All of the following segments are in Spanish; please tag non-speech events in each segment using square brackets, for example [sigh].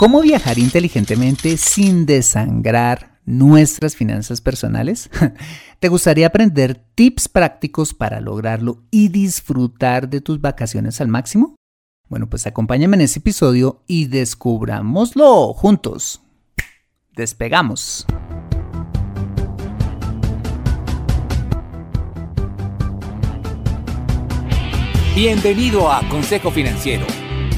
¿Cómo viajar inteligentemente sin desangrar nuestras finanzas personales? [laughs] ¿Te gustaría aprender tips prácticos para lograrlo y disfrutar de tus vacaciones al máximo? Bueno, pues acompáñame en este episodio y descubrámoslo juntos. Despegamos. Bienvenido a Consejo Financiero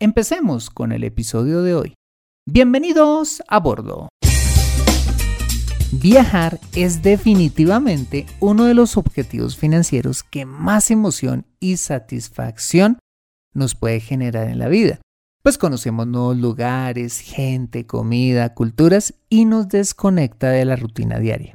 Empecemos con el episodio de hoy. Bienvenidos a bordo. Viajar es definitivamente uno de los objetivos financieros que más emoción y satisfacción nos puede generar en la vida. Pues conocemos nuevos lugares, gente, comida, culturas y nos desconecta de la rutina diaria.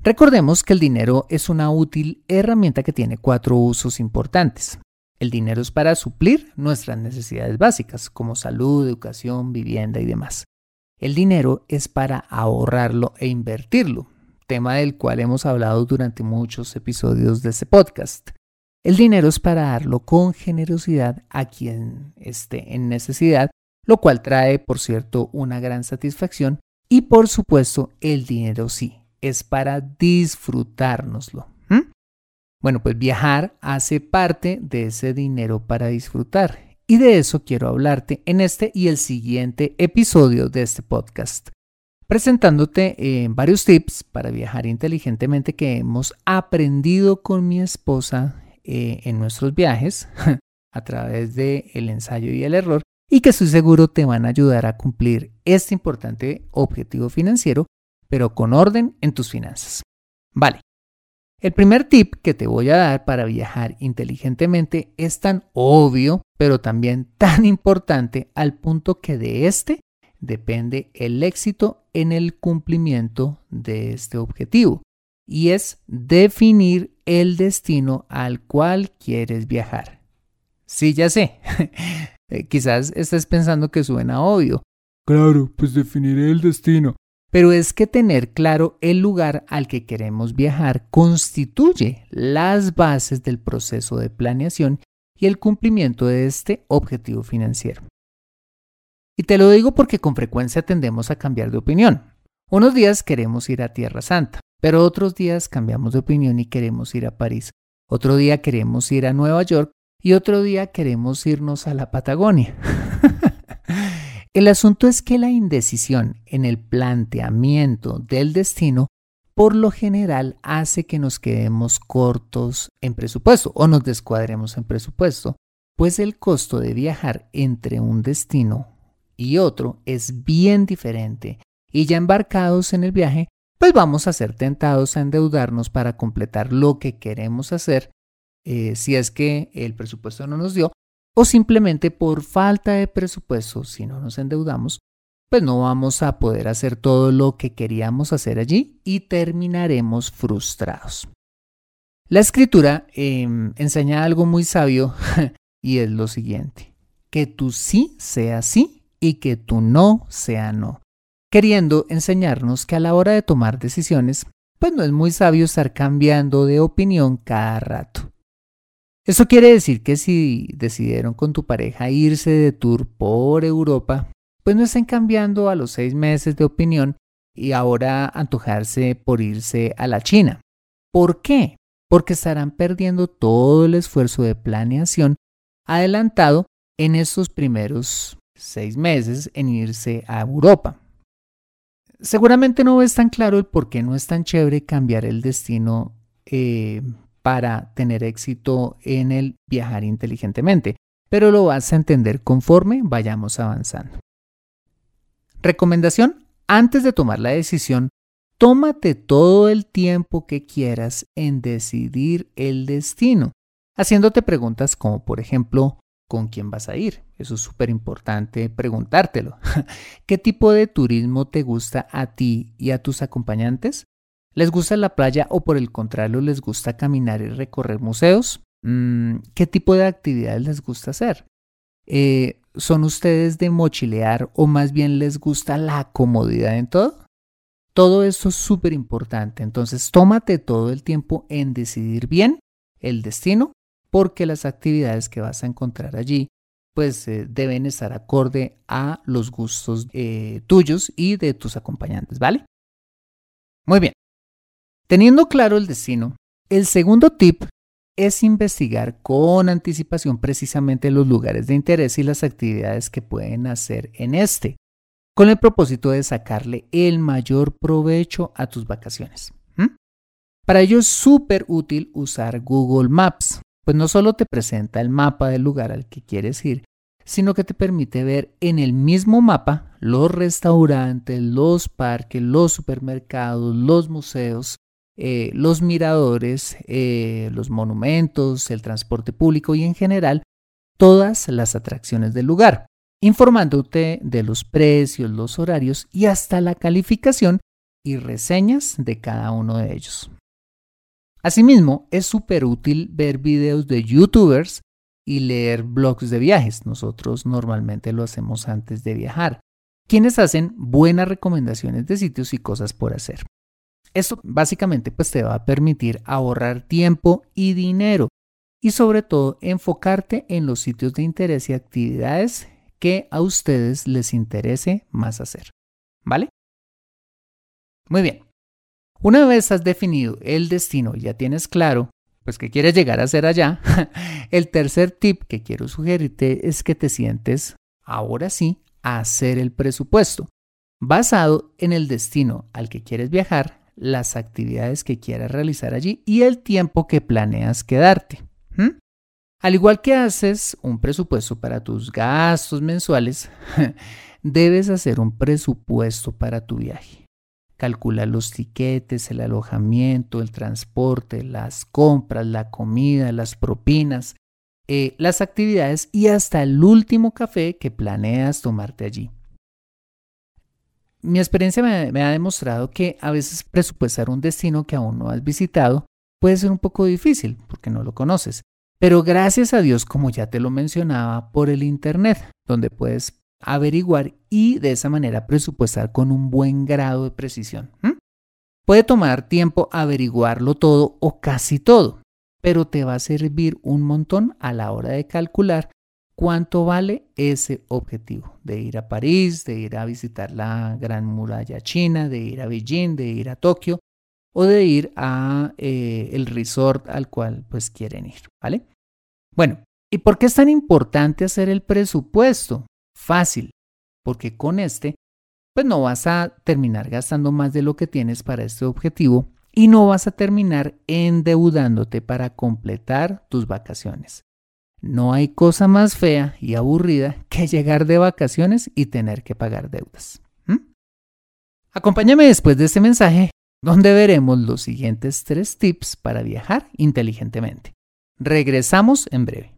Recordemos que el dinero es una útil herramienta que tiene cuatro usos importantes. El dinero es para suplir nuestras necesidades básicas, como salud, educación, vivienda y demás. El dinero es para ahorrarlo e invertirlo, tema del cual hemos hablado durante muchos episodios de este podcast. El dinero es para darlo con generosidad a quien esté en necesidad, lo cual trae, por cierto, una gran satisfacción. Y por supuesto, el dinero sí, es para disfrutárnoslo. Bueno, pues viajar hace parte de ese dinero para disfrutar. Y de eso quiero hablarte en este y el siguiente episodio de este podcast. Presentándote eh, varios tips para viajar inteligentemente que hemos aprendido con mi esposa eh, en nuestros viajes [laughs] a través del el ensayo y el error y que estoy seguro te van a ayudar a cumplir este importante objetivo financiero, pero con orden en tus finanzas. Vale, el primer tip que te voy a dar para viajar inteligentemente es tan obvio, pero también tan importante al punto que de este depende el éxito en el cumplimiento de este objetivo, y es definir el destino al cual quieres viajar. Sí, ya sé. [laughs] Eh, quizás estés pensando que suena obvio. Claro, pues definiré el destino. Pero es que tener claro el lugar al que queremos viajar constituye las bases del proceso de planeación y el cumplimiento de este objetivo financiero. Y te lo digo porque con frecuencia tendemos a cambiar de opinión. Unos días queremos ir a Tierra Santa, pero otros días cambiamos de opinión y queremos ir a París. Otro día queremos ir a Nueva York y otro día queremos irnos a la Patagonia. [laughs] El asunto es que la indecisión en el planteamiento del destino por lo general hace que nos quedemos cortos en presupuesto o nos descuadremos en presupuesto, pues el costo de viajar entre un destino y otro es bien diferente. Y ya embarcados en el viaje, pues vamos a ser tentados a endeudarnos para completar lo que queremos hacer, eh, si es que el presupuesto no nos dio, o simplemente por falta de presupuesto, si no nos endeudamos, pues no vamos a poder hacer todo lo que queríamos hacer allí y terminaremos frustrados. La escritura em, enseña algo muy sabio [laughs] y es lo siguiente, que tu sí sea sí y que tu no sea no, queriendo enseñarnos que a la hora de tomar decisiones, pues no es muy sabio estar cambiando de opinión cada rato. Eso quiere decir que si decidieron con tu pareja irse de tour por Europa, pues no estén cambiando a los seis meses de opinión y ahora antojarse por irse a la China. ¿Por qué? Porque estarán perdiendo todo el esfuerzo de planeación adelantado en estos primeros seis meses en irse a Europa. Seguramente no ves tan claro el por qué no es tan chévere cambiar el destino eh, para tener éxito en el viajar inteligentemente, pero lo vas a entender conforme vayamos avanzando. Recomendación, antes de tomar la decisión, tómate todo el tiempo que quieras en decidir el destino, haciéndote preguntas como por ejemplo, ¿con quién vas a ir? Eso es súper importante preguntártelo. [laughs] ¿Qué tipo de turismo te gusta a ti y a tus acompañantes? ¿Les gusta la playa o por el contrario les gusta caminar y recorrer museos? Mm, ¿Qué tipo de actividades les gusta hacer? Eh, ¿Son ustedes de mochilear o más bien les gusta la comodidad en todo? Todo esto es súper importante, entonces tómate todo el tiempo en decidir bien el destino porque las actividades que vas a encontrar allí pues eh, deben estar acorde a los gustos eh, tuyos y de tus acompañantes, ¿vale? Muy bien. Teniendo claro el destino, el segundo tip es investigar con anticipación precisamente los lugares de interés y las actividades que pueden hacer en este, con el propósito de sacarle el mayor provecho a tus vacaciones. Para ello es súper útil usar Google Maps, pues no solo te presenta el mapa del lugar al que quieres ir, sino que te permite ver en el mismo mapa los restaurantes, los parques, los supermercados, los museos, eh, los miradores, eh, los monumentos, el transporte público y en general todas las atracciones del lugar, informándote de los precios, los horarios y hasta la calificación y reseñas de cada uno de ellos. Asimismo, es súper útil ver videos de youtubers y leer blogs de viajes. Nosotros normalmente lo hacemos antes de viajar, quienes hacen buenas recomendaciones de sitios y cosas por hacer. Esto básicamente pues te va a permitir ahorrar tiempo y dinero y sobre todo enfocarte en los sitios de interés y actividades que a ustedes les interese más hacer. ¿Vale? Muy bien. Una vez has definido el destino y ya tienes claro pues que quieres llegar a hacer allá, [laughs] el tercer tip que quiero sugerirte es que te sientes ahora sí a hacer el presupuesto basado en el destino al que quieres viajar las actividades que quieras realizar allí y el tiempo que planeas quedarte. Al igual que haces un presupuesto para tus gastos mensuales, [laughs] debes hacer un presupuesto para tu viaje. Calcula los tiquetes, el alojamiento, el transporte, las compras, la comida, las propinas, eh, las actividades y hasta el último café que planeas tomarte allí mi experiencia me, ha demostrado que a veces presupuestar un destino que aún no has visitado puede ser un poco difícil porque no lo conoces. Pero gracias a Dios, como ya te lo mencionaba, por el Internet, donde puedes averiguar y de esa manera presupuestar con un buen grado de precisión. Puede tomar tiempo averiguarlo todo o casi todo, pero te va a servir un montón a la hora de calcular cuánto vale ese objetivo de ir a París, de ir a visitar la Gran Muralla China, de ir a Beijing, de ir a Tokio o de ir a eh, el resort al cual pues quieren ir, ¿vale? Bueno, ¿y por qué es tan importante hacer el presupuesto? Fácil, porque con este pues no vas a terminar gastando más de lo que tienes para este objetivo y no vas a terminar endeudándote para completar tus vacaciones. No hay cosa más fea y aburrida que llegar de vacaciones y tener que pagar deudas. Acompáñame después de este mensaje donde veremos los siguientes tres tips para viajar inteligentemente. Regresamos en breve.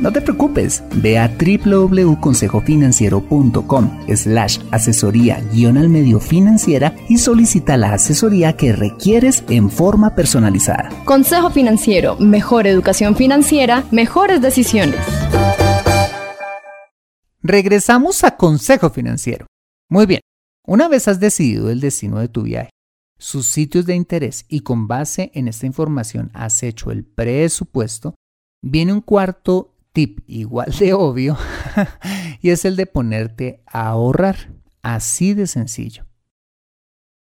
no te preocupes, ve a www.consejofinanciero.com slash asesoría guion al medio financiera y solicita la asesoría que requieres en forma personalizada. Consejo Financiero, mejor educación financiera, mejores decisiones. Regresamos a Consejo Financiero. Muy bien, una vez has decidido el destino de tu viaje, sus sitios de interés y con base en esta información has hecho el presupuesto, viene un cuarto tip igual de obvio [laughs] y es el de ponerte a ahorrar. Así de sencillo.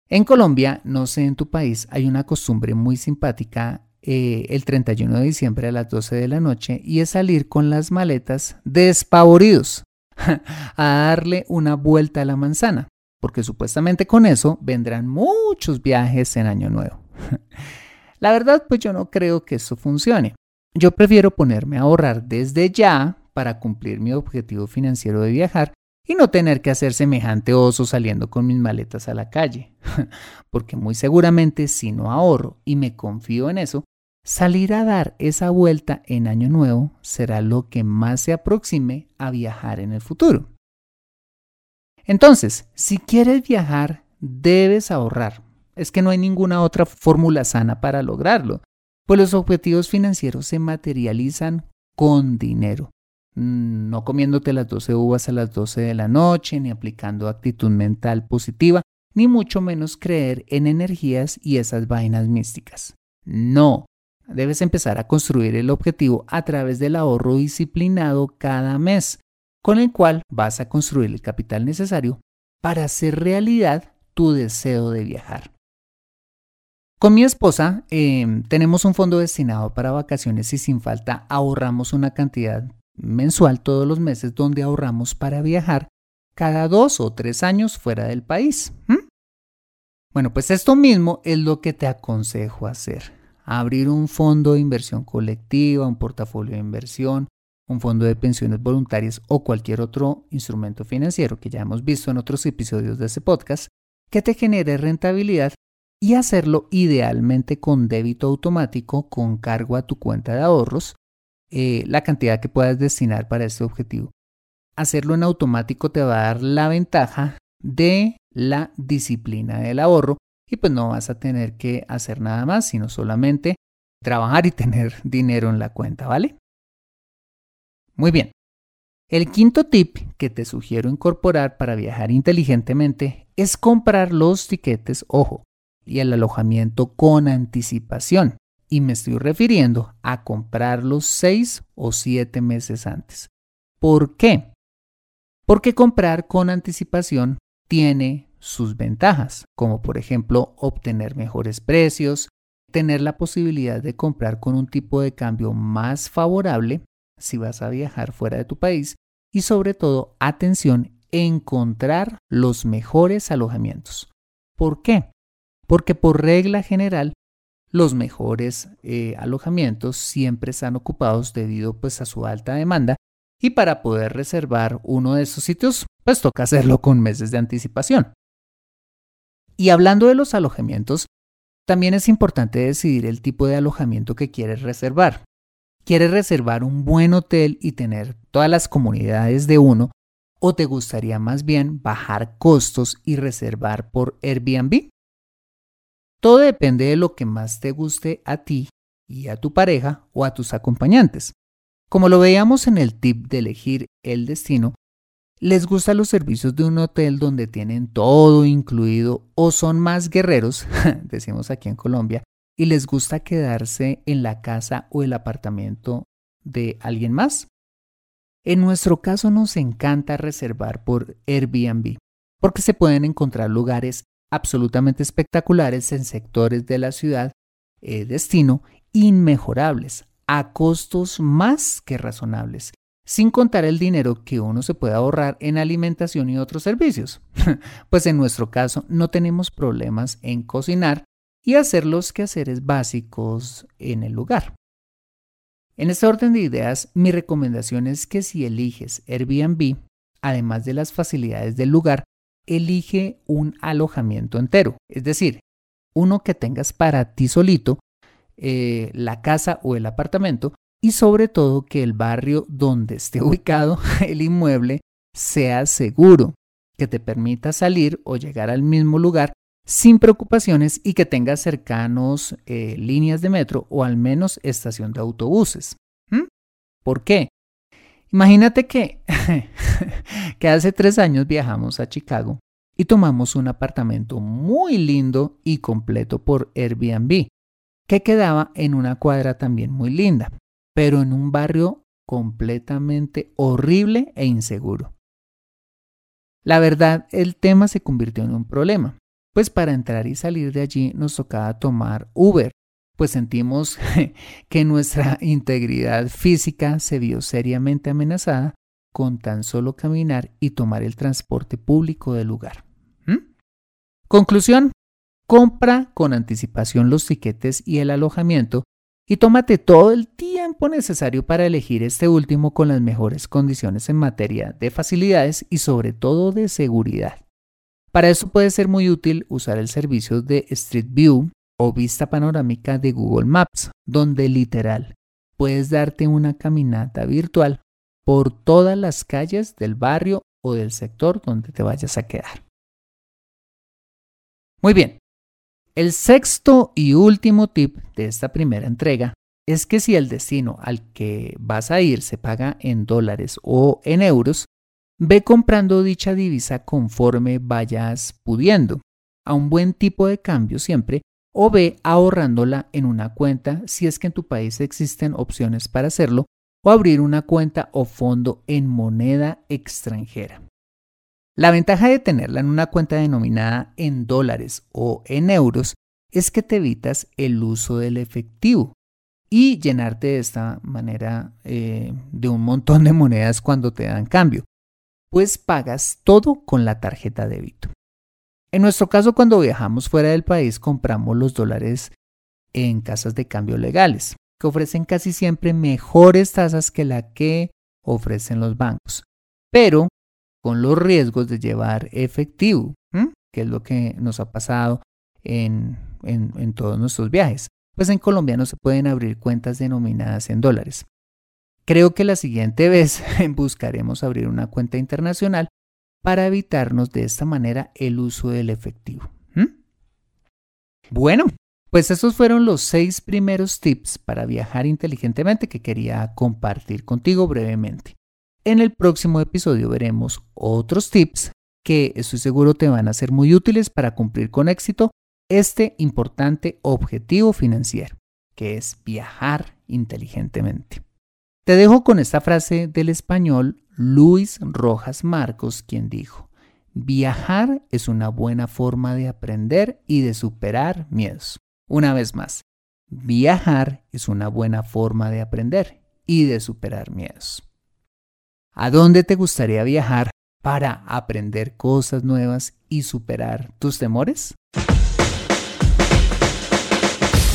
En Colombia, no sé en tu país, hay una costumbre muy simpática eh, el 31 de diciembre a las 12 de la noche y es salir con las maletas despavoridos [laughs] a darle una vuelta a la manzana, porque supuestamente con eso vendrán muchos viajes en Año Nuevo. [laughs] la verdad, pues yo no creo que eso funcione. Yo prefiero ponerme a ahorrar desde ya para cumplir mi objetivo financiero de viajar y no tener que hacer semejante oso saliendo con mis maletas a la calle. [laughs] Porque muy seguramente si no ahorro y me confío en eso, salir a dar esa vuelta en año nuevo será lo que más se aproxime a viajar en el futuro. Entonces, si quieres viajar, debes ahorrar. Es que no hay ninguna otra fórmula sana para lograrlo pues los objetivos financieros se materializan con dinero. Mm, no comiéndote las 12 uvas a las 12 de la noche, ni aplicando actitud mental positiva, ni mucho menos creer en energías y esas vainas místicas. No, debes empezar a construir el objetivo a través del ahorro disciplinado cada mes, con el cual vas a construir el capital necesario para hacer realidad tu deseo de viajar. Con mi esposa em, tenemos un fondo destinado para vacaciones y sin falta ahorramos una cantidad mensual todos los meses donde ahorramos para viajar cada dos o tres años fuera del país. Bueno, pues esto mismo es lo que te aconsejo hacer. Abrir un fondo de inversión colectiva, un portafolio de inversión, un fondo de pensiones voluntarias o cualquier otro instrumento financiero que ya hemos visto en otros episodios de este podcast que te genere rentabilidad y hacerlo idealmente con débito automático con cargo a tu cuenta de ahorros, eh, la cantidad que puedas destinar para este objetivo. Hacerlo en automático te va a dar la ventaja de la disciplina del ahorro y pues no vas a tener que hacer nada más, sino solamente trabajar y tener [laughs] dinero en la cuenta, ¿vale? Muy bien. El quinto tip que te sugiero incorporar para viajar inteligentemente es comprar los tiquetes, ojo, y el alojamiento con anticipación. Y me estoy refiriendo a comprarlos seis o siete meses antes. ¿Por qué? Porque comprar con anticipación tiene sus ventajas, como por ejemplo obtener mejores precios, tener la posibilidad de comprar con un tipo de cambio más favorable si vas a viajar fuera de tu país y sobre todo, atención, encontrar los mejores alojamientos. ¿Por qué? Porque por regla general los mejores eh, alojamientos siempre están ocupados debido pues a su alta demanda y para poder reservar uno de esos sitios pues toca hacerlo con meses de anticipación. Y hablando de los alojamientos, también es importante decidir el tipo de alojamiento que quieres reservar. ¿Quieres reservar un buen hotel y tener todas las comunidades de uno? ¿O te gustaría más bien bajar costos y reservar por Airbnb? Todo depende de lo que más te guste a ti y a tu pareja o a tus acompañantes. Como lo veíamos en el tip de elegir el destino, les gustan los servicios de un hotel donde tienen todo incluido o son más guerreros, [laughs] decimos aquí en Colombia, y les gusta quedarse en la casa o el apartamento de alguien más. En nuestro caso nos encanta reservar por Airbnb porque se pueden encontrar lugares absolutamente espectaculares en sectores de la ciudad, eh, destino, inmejorables, a costos más que razonables, sin contar el dinero que uno se puede ahorrar en alimentación y otros servicios. [laughs] pues en nuestro caso no tenemos problemas en cocinar y hacer los quehaceres básicos en el lugar. En este orden de ideas, mi recomendación es que si eliges Airbnb, además de las facilidades del lugar, elige un alojamiento entero, es decir, uno que tengas para ti solito, eh, la casa o el apartamento, y sobre todo que el barrio donde esté [laughs] ubicado el inmueble sea seguro, que te permita salir o llegar al mismo lugar sin preocupaciones y que tenga cercanos eh, líneas de metro o al menos estación de autobuses. ¿Mm? ¿Por qué? Imagínate que, [laughs] que hace tres años viajamos a Chicago y tomamos un apartamento muy lindo y completo por Airbnb, que quedaba en una cuadra también muy linda, pero en un barrio completamente horrible e inseguro. La verdad, el tema se convirtió en un problema, pues para entrar y salir de allí nos tocaba tomar Uber, pues sentimos [laughs] que nuestra integridad física se vio seriamente amenazada con tan solo caminar y tomar el transporte público del lugar. ¿Mm? Conclusión, compra con anticipación los tiquetes y el alojamiento y tómate todo el tiempo necesario para elegir este último con las mejores condiciones en materia de facilidades y sobre todo de seguridad. Para eso puede ser muy útil usar el servicio de Street View o vista panorámica de Google Maps, donde literal puedes darte una caminata virtual por todas las calles del barrio o del sector donde te vayas a quedar. Muy bien, el sexto y último tip de esta primera entrega es que si el destino al que vas a ir se paga en dólares o en euros, ve comprando dicha divisa conforme vayas pudiendo, a un buen tipo de cambio siempre, o ve ahorrándola en una cuenta si es que en tu país existen opciones para hacerlo, o abrir una cuenta o fondo en moneda extranjera. La ventaja de tenerla en una cuenta denominada en dólares o en euros es que te evitas el uso del efectivo y llenarte de esta manera eh, de un montón de monedas cuando te dan cambio, pues pagas todo con la tarjeta de débito. En nuestro caso, cuando viajamos fuera del país, compramos los dólares en casas de cambio legales, que ofrecen casi siempre mejores tasas que la que ofrecen los bancos. Pero con los riesgos de llevar efectivo, que es lo que nos ha pasado en, en todos nuestros viajes. Pues en Colombia no se pueden abrir cuentas denominadas en dólares. Creo que la siguiente [laughs] vez buscaremos abrir una cuenta internacional para evitarnos de esta manera el uso del efectivo. Bueno, pues esos fueron los seis primeros tips para viajar inteligentemente que quería compartir contigo brevemente. En el próximo episodio veremos otros tips que estoy seguro te van a ser muy útiles para cumplir con éxito este importante objetivo financiero, que es viajar inteligentemente. Te dejo con esta frase del español Luis Rojas Marcos, quien dijo, viajar es una buena forma de aprender y de superar miedos. Una vez más, viajar es una buena forma de aprender y de superar miedos. ¿A dónde te gustaría viajar para aprender cosas nuevas y superar tus temores?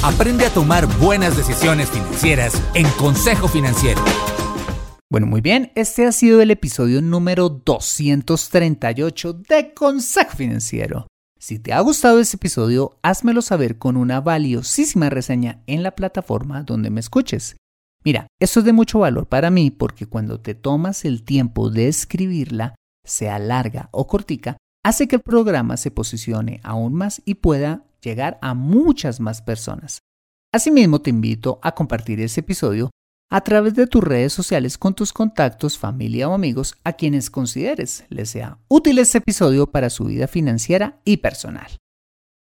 Aprende a tomar buenas decisiones financieras en Consejo Financiero. Bueno, muy bien, este ha sido el episodio número 238 de Consejo Financiero. Si te ha gustado este episodio, házmelo saber con una valiosísima reseña en la plataforma donde me escuches. Mira, esto es de mucho valor para mí porque cuando te tomas el tiempo de escribirla, sea larga o cortica, hace que el programa se posicione aún más y pueda llegar a muchas más personas. Asimismo, te invito a compartir ese episodio a través de tus redes sociales con tus contactos, familia o amigos a quienes consideres les sea útil este episodio para su vida financiera y personal.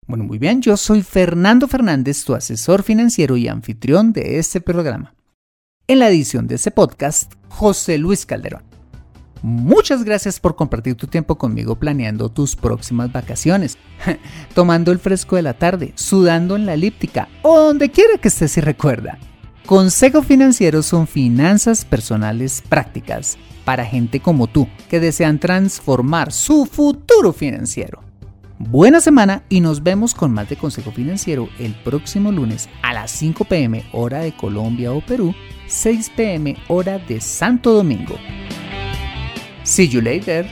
Bueno, muy bien, yo soy Fernando Fernández, tu asesor financiero y anfitrión de este programa. En la edición de este podcast, José Luis Calderón. Muchas gracias por compartir tu tiempo conmigo planeando tus próximas vacaciones, [laughs] tomando el fresco de la tarde, sudando en la elíptica o donde quiera que estés y recuerda. Consejo Financiero son finanzas personales prácticas para gente como tú que desean transformar su futuro financiero. Buena semana y nos vemos con más de Consejo Financiero el próximo lunes a las 5 pm hora de Colombia o Perú, 6 pm hora de Santo Domingo. See you later.